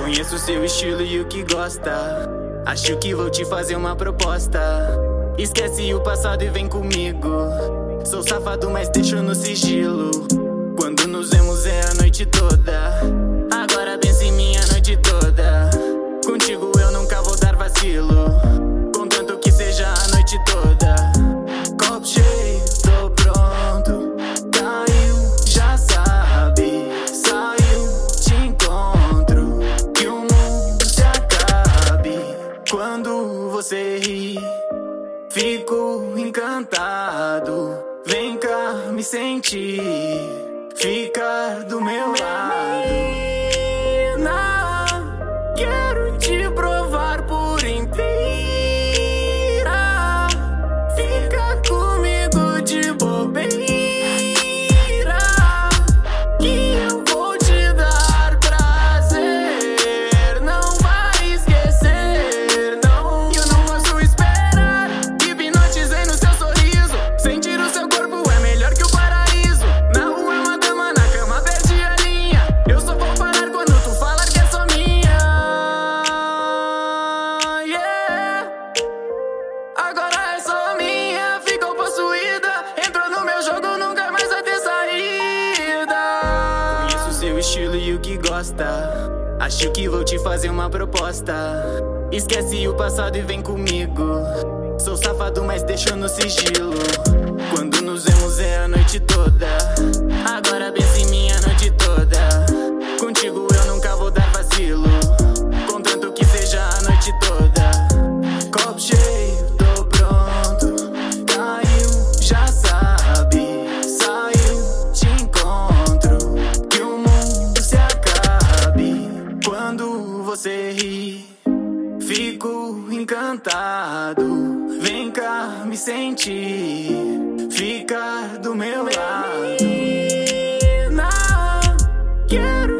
Conheço seu estilo e o que gosta. Acho que vou te fazer uma proposta. Esquece o passado e vem comigo. Sou safado, mas deixo no sigilo. Quando nos vemos é a noite toda. Encantado. Vem cá me sentir, ficar do meu gosta. Acho que vou te fazer uma proposta. Esquece o passado e vem comigo. Sou safado, mas deixo no sigilo. Quando nos vemos é a noite toda. Quando você ri, fico encantado. Vem cá me sentir, fica do meu lado. Menina, quero